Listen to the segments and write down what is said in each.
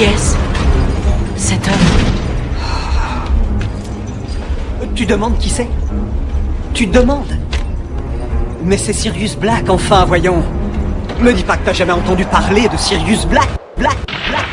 Yes. Cet homme. Tu demandes qui c'est? Tu demandes? Mais c'est Sirius Black, enfin, voyons. Me dis pas que t'as jamais entendu parler de Sirius Black. Black, Black.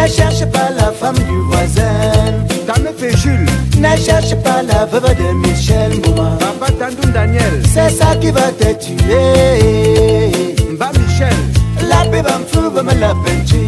Ne cherche pas la femme du voisin. Ta me fait Jules. Ne cherche pas la veuve de Michel Mouma. Papa Tandoum Daniel. C'est ça qui va te tuer. Mba Michel. La bébé me la peinture.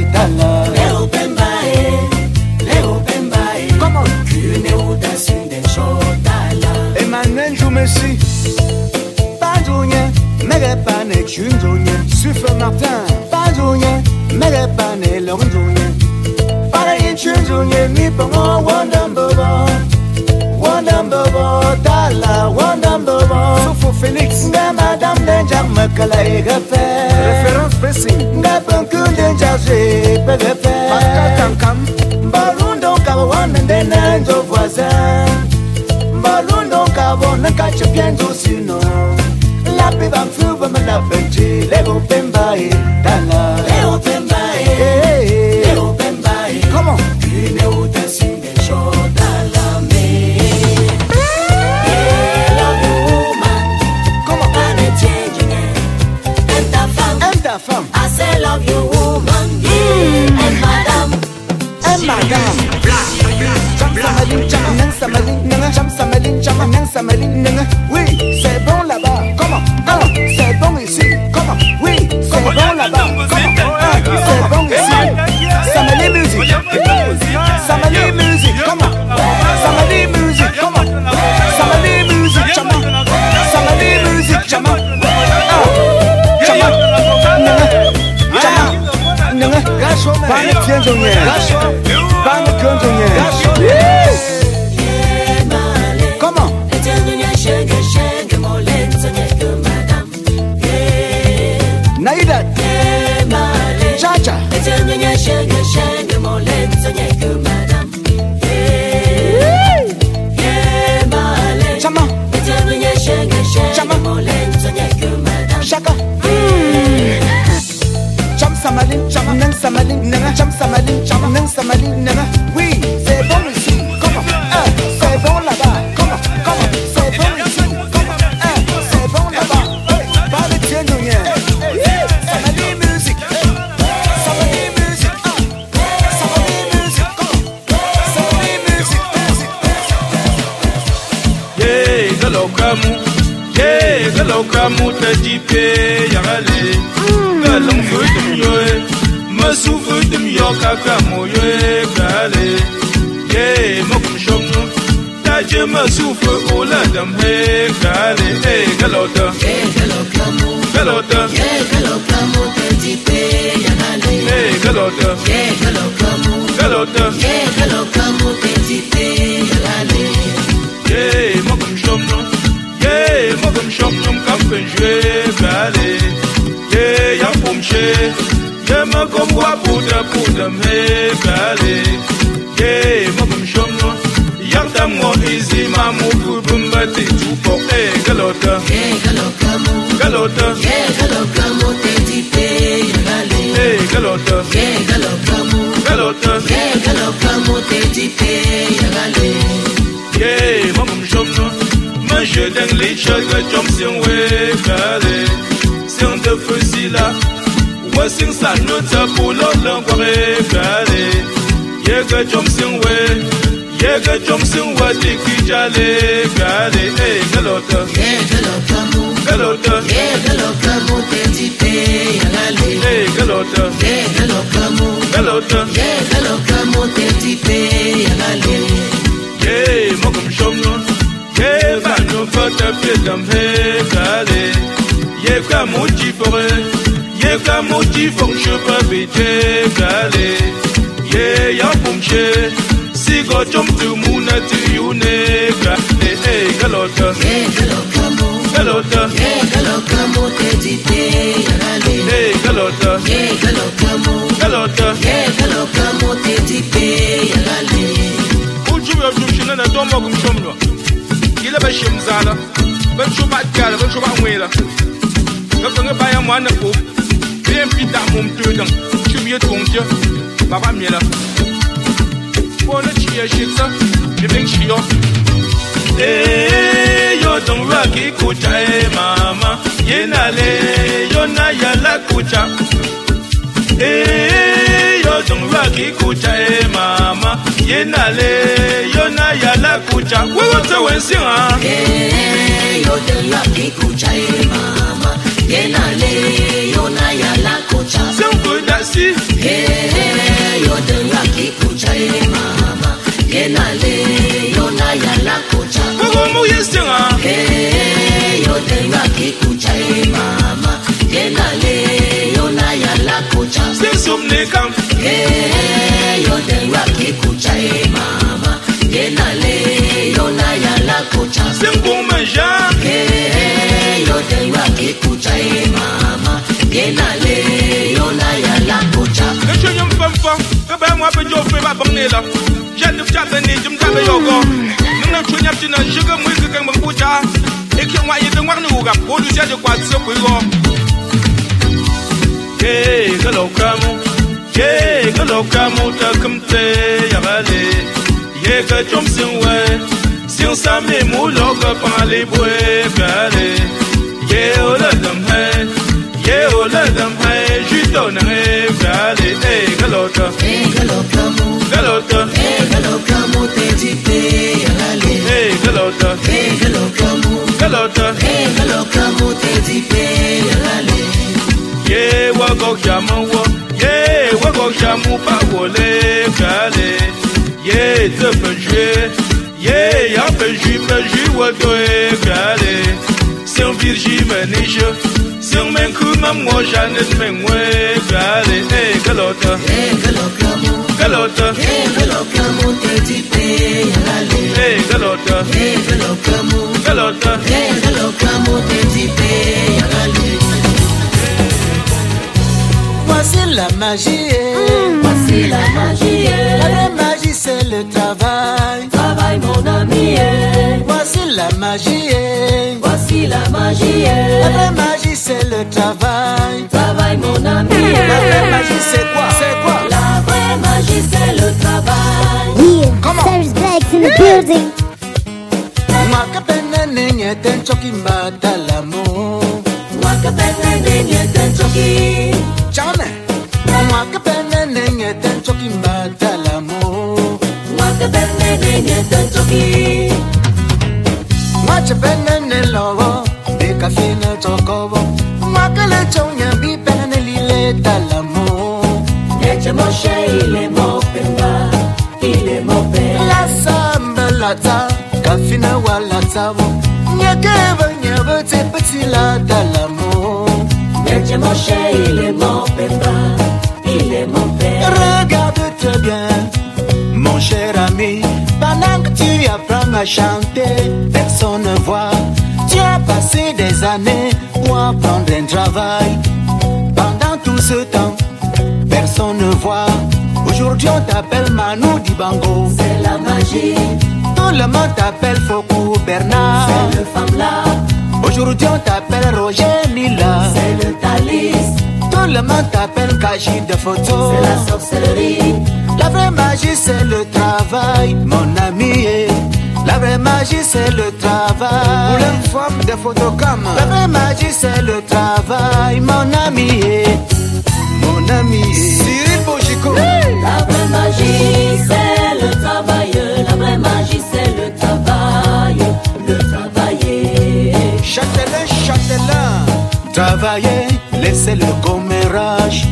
chunjouye. Suffre Martin. Banjouye, mege pane longjouye. Para yin chunjouye, mi pongo wanda mbobo. Wanda mbobo, tala wanda mbobo. Sofo Félix. Nga madame denja makala egafe. Référence pressing. Nga pankun denja je pegafe. Pascal Kankam. Balundo kaba wana ndena njo voisin. Balundo kaba naka chapienzo sino. levo pembae kamo yo egale ye mokumshongo taje masufe oladam egale e galota. Galota. E, galota. Galota. Ye mokumshongo ye mokumshongo kampenjwe gale. Ye yampumshe yang pomche ye mokum wa puta puta me gale ye mokum shomnu yang tam mo izi mamu bumba ti tupo e galota galota e galota galota ye mokum shomnu Mange deng li chaga jom sing we gale Sing de fusila Wa sing sa no ta pulo lang kwa re gale Ye ga jom sing we Ye ga jom sing wa di ki jale mosinsa nuta pulolongore flale yeke comsinwe yeke comsinwe tikijale flale e geloto geloto geloto geloto ye mokumshomno ye vanu fata pietam he flale yeka muchipore yeka mojifong shepa bije gale ye ya bumche sigo chom tu muna tu yune ka e e galota ye galota mo galota ye galota mo te dite gale e galota ye galota mo galota ye galota mo te dite gale ujuba jumshina na domo kumshomlo yile ba shimzala ba chuba kyala ba chuba ngwela ka fanga baya mwana ko Mwen pi da mwen te dan Chubye tong je Baba mye la Po le chiye shik sa Mi bing shi yo Eh yo don raki kucha eh mama Yenale yo na yala kucha Eh yo don raki kucha eh mama Yenale yo na yala kucha Wewe te wensi ha Eh yo don raki kucha eh mama Yenale yo c'est un peu d'assis. Mungu yesenga. Hey, yo denga kikucha e mama. Kenale yo na yala kucha. Sesumne kam. Hey, yo denga kikucha e mama. Kenale yo na yala kucha. Sengu meja. Hey, yo denga kikucha e mama. be yo pe ba bang ne la jet de chat ne jim ta be yo go nung na chunya china jiga mu ka kan bang pucha e kyo wa yidin wa nu ga ko lu jet de kwa se ku go. Ke ga lo kamu ke ga lo kamu ta kum te, ya ba le. Ye ka chom sin we. Sin sa me mu lo ga pa le bwe ga le. Ye o oh, la dam hai. Ye o oh, la dam hai. Jito na hai. E ka le Eh lo clamo Ke lo ta que lo clamo te tipe yale Eh lo clamo Ke lo ta que lo clamo te yale Ye wa go shamu wo. Ye wa go shamu pa wo le ka le Ye te pe jue Ye ya pe jue pe jue wo to e ka le Si on on men ku mam we Eh yale Eh yale Voici la magie. voici la magie. La vraie magie, c'est le travail. travail mon ami. Voici la magie. voici la magie. La vraie magie, c'est le travail. travail mon ami La vraie magie, c'est quoi C'est quoi La vraie magie, c'est le travail. Yeah, Come on. Cyrus Black's in the building. Mwakapene nenye ten choki mbadalamo. Moi que peine nenye ten choki. Chame. Mwakapene nenye ten choki mbadalamo. Moi que peine nenye ten Moshe il est mon pemba. Il est mon père. La samba lata. Kafina walata wo. Nyakeva nyeva te petit la dalamo. Neche moshe il est mon pemba. Il est mon père. Regarde très bien, mon cher ami. Pendant que tu apprends à chanter, personne ne voit. Tu as passé des années pour apprendre un travail. Pendant tout ce temps, personne ne voit. Aujourd'hui, on t'appelle Manu Dibango. C'est la magie. Tout le monde t'appelle Fokou Bernard. C'est le femme là. Aujourd'hui, on t'appelle Roger Nila. C'est le talis. Tout le monde t'appelle Kaji de photo. C'est la sorcellerie. La vraie magie c'est le travail, mon ami. La vraie magie c'est le travail. Pour une femme de photocam. La vraie magie c'est le travail, mon ami. Mon ami. Cyril Bojico. La vraie magie, c'est le travail. La vraie magie, c'est le travail. Le travailler. Châtelain, châtelain. Travailler, laissez le commérage.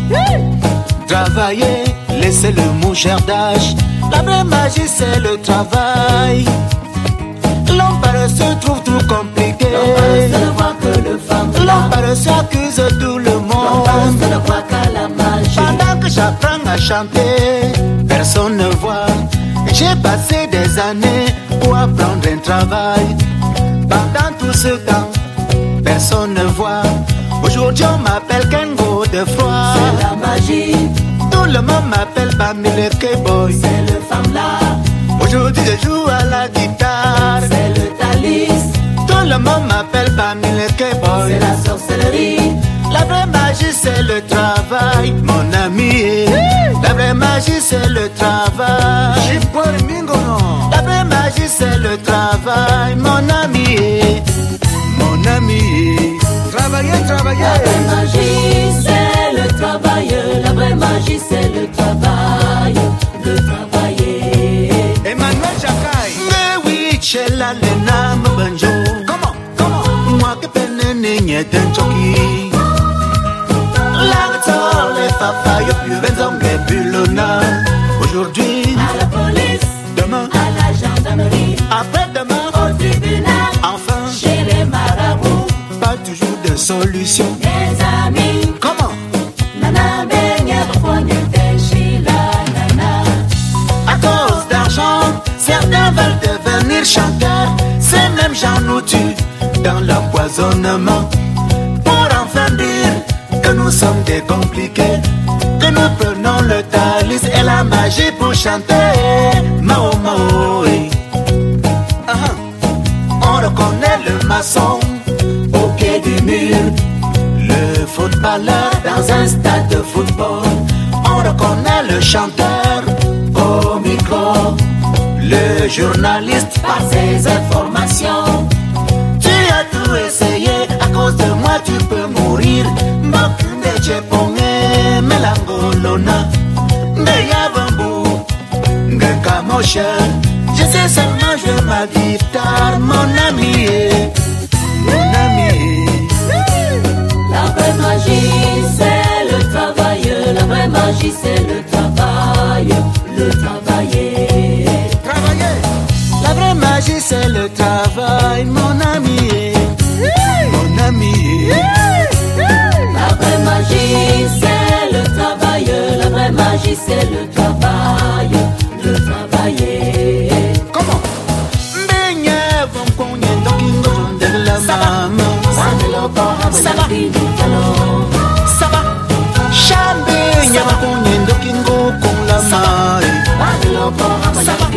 Travailler, laissez le mouchardage. La vraie magie c'est le travail. L'homme paresseux trouve tout compliqué. L'homme paresseux ne voit que le femme. L'homme paresseux accuse tout le L'homme monde. paresseux ne voit qu'à la. Pendant que j'apprends à chanter, personne ne voit. J'ai passé des années pour apprendre un travail. Pendant tout ce temps, personne ne voit. Aujourd'hui, on m'appelle Kengo de froid. C'est la magie, Tout le monde m'appelle Bamile Boy. c'est le femme là. Aujourd'hui, je joue à la guitare. C'est le talis, Tout le monde m'appelle Bamile Boy. c'est la sorcellerie. C'est le travail, mon ami. La vraie magie c'est le travail. La vraie magie c'est le travail, mon ami. Mon ami. travailler, travailler. La vraie magie, c'est le travail. La vraie magie, c'est le travail. Le travailler. Emmanuel Jacquay. Mais oui, chez la lena mbanjo. Comment, comment? Moi que peine bulona. Aujourd'hui, À la police, demain, à la gendarmerie, après-demain, au tribunal, enfin, chez les marabouts, pas toujours de solution. les amis. Comment? Nana, teshila, nana. À cause d'argent, certains veulent devenir chanteurs. Ces mêmes gens nous tuent dans l'empoisonnement. Pour enfin dire que nous sommes des compliqués, nous prenons le talis et la magie pour chanter. Mao Mao. Ah, ah. On reconnaît le maçon au pied du mur, le footballeur dans un stade de football. On reconnaît le chanteur au le journaliste par ses informations. Tu as tout essayé, à cause de moi tu peux mourir. Mbakunde Cheponge, Melangolona, Ngayabambu, Ngakamosha. Je sais seulement ma guitare, mon ami, mon ami. La vraie magie, c'est le travail. La vraie magie, c'est le travail. Le travailler. Travailler. La vraie magie c'est le travail, mon ami, mon ami. La vraie magie, c'est le travail. ici c'est le travail, le travailler. Comment Saba, Saba, Shambe, Nyamakonye, Ndokingo, Kongla, Mari, Saba,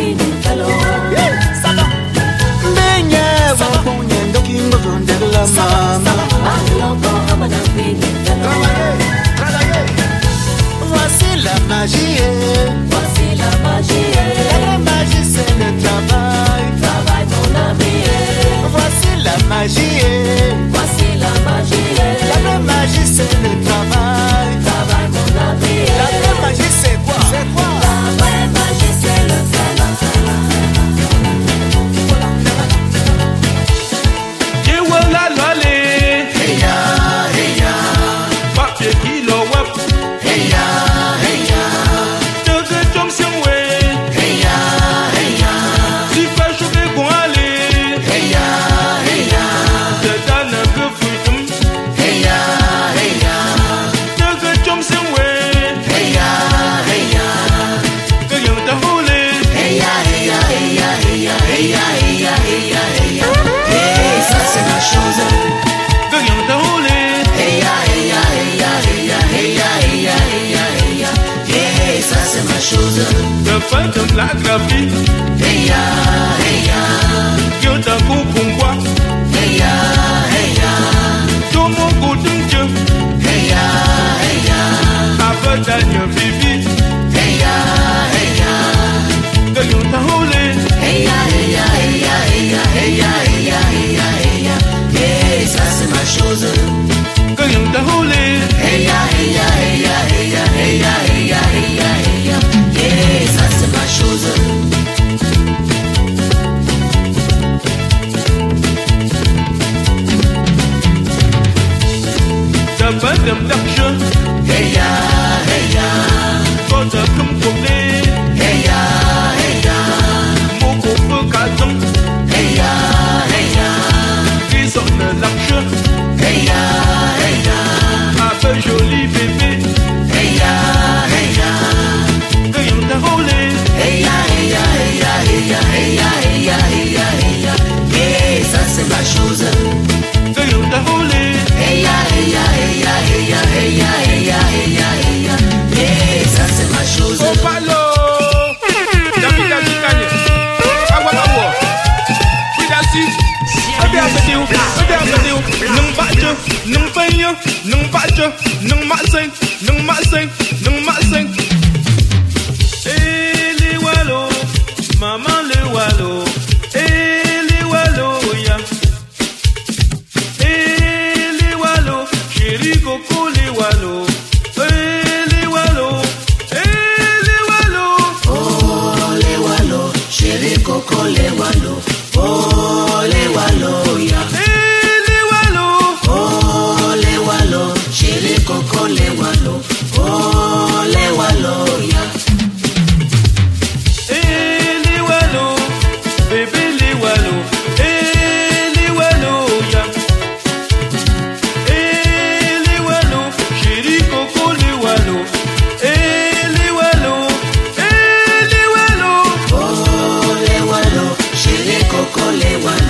kókó lé wa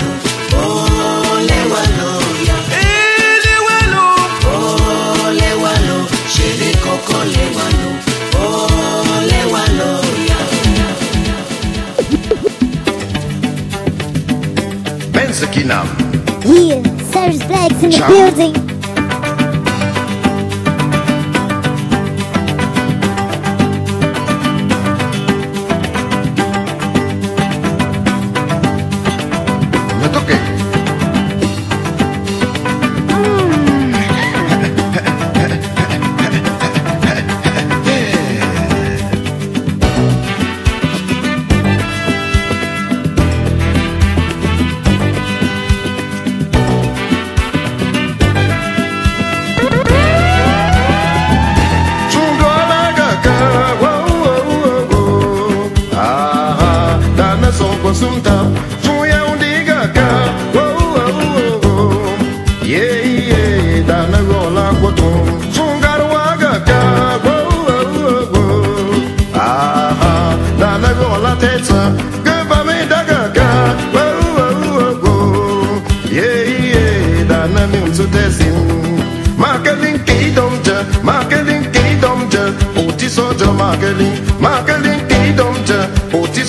Serge Blacks in the building.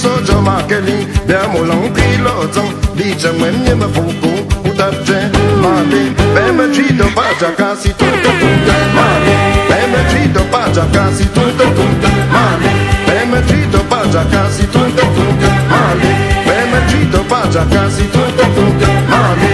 sojo makeli Bia molang pilo zang Li chang wen nye me fuku Utap chen Mali Beme chido paja kasi tunta tunta Mali Beme chido paja kasi tunta tunta Mali Beme chido paja kasi tunta tunta Mali Beme chido paja kasi tunta tunta Mali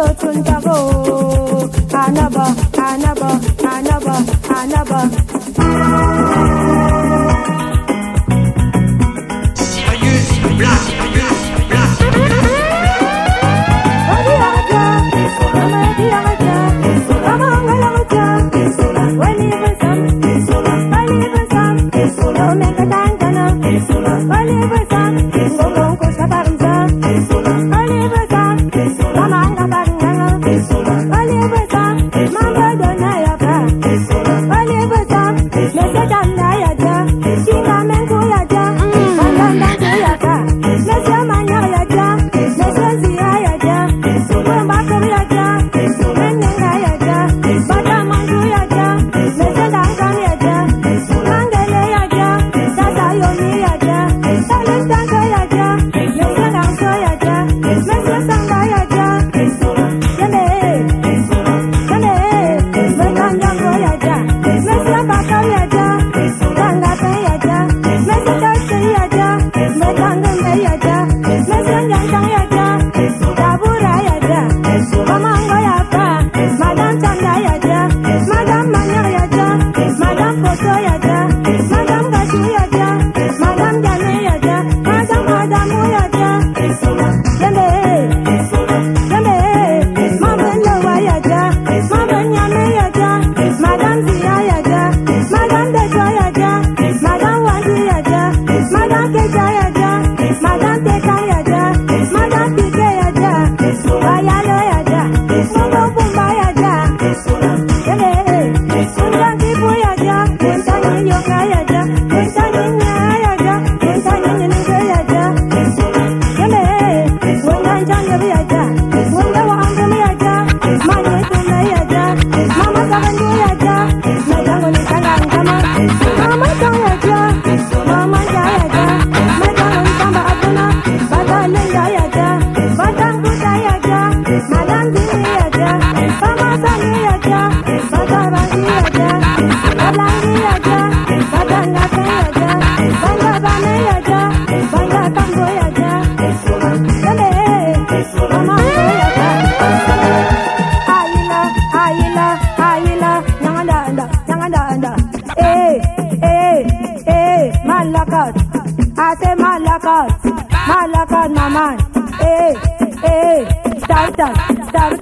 otro en cabo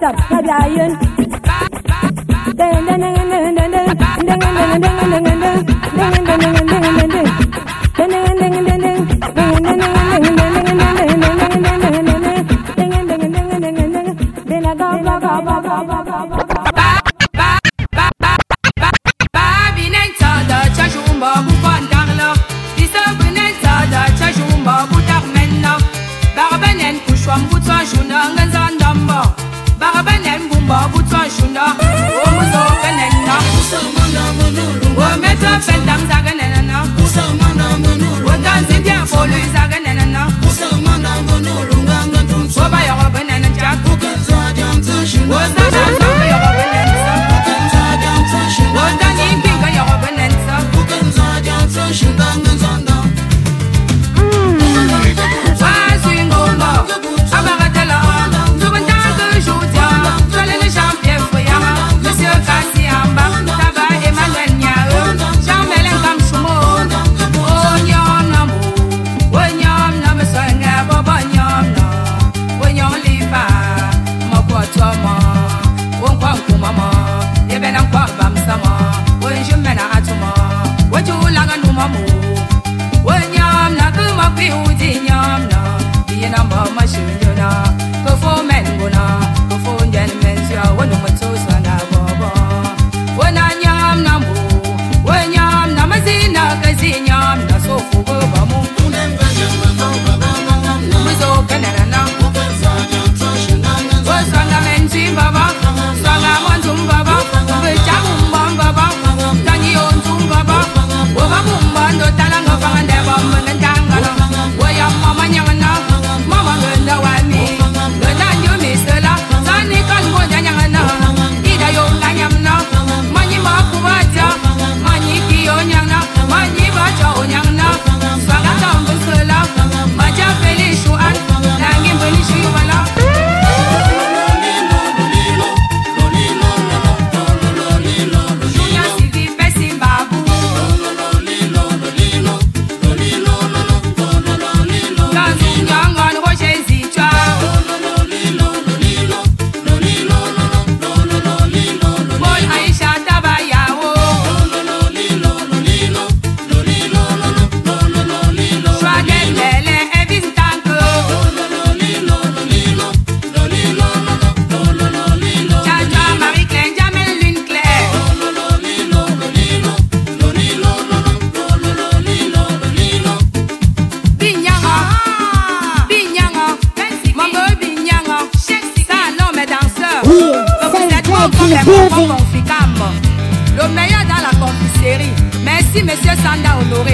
stop, stop dying. and down.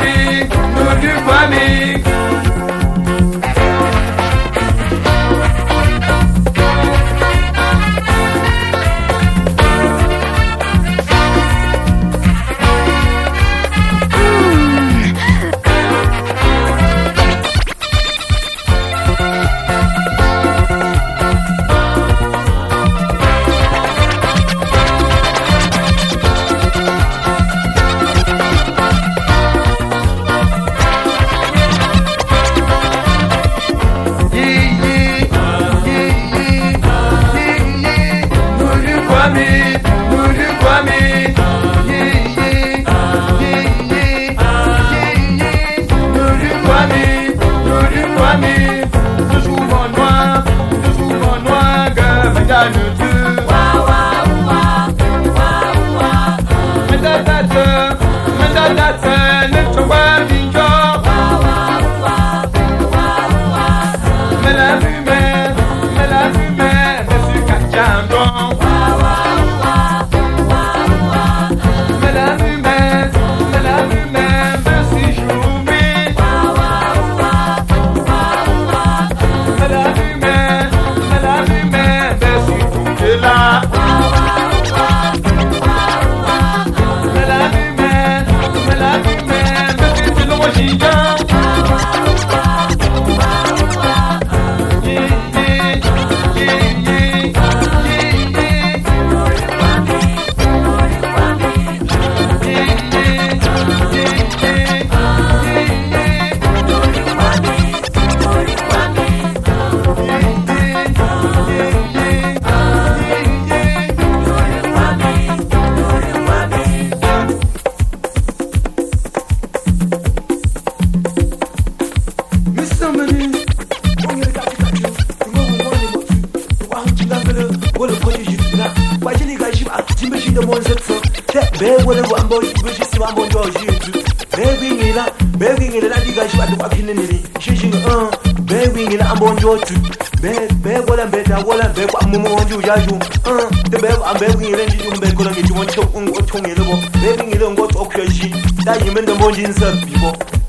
bebone Bɛɛ bɛɛ bɔla bɛɛ da wɔla bɛɛ kɔ mɔmɔ wɔn ju ya ju. Tɛ bɛɛ a bɛɛ kun yɛrɛ ju bɛɛ kɔnɔ ke ju wɔn tɛ kun o tun yɛrɛ bɔ. Bɛɛ kun yɛrɛ ngɔ tɔ kuyɛ si. Da yi mɛ dɛmɔ jin sɛ bi bɔ.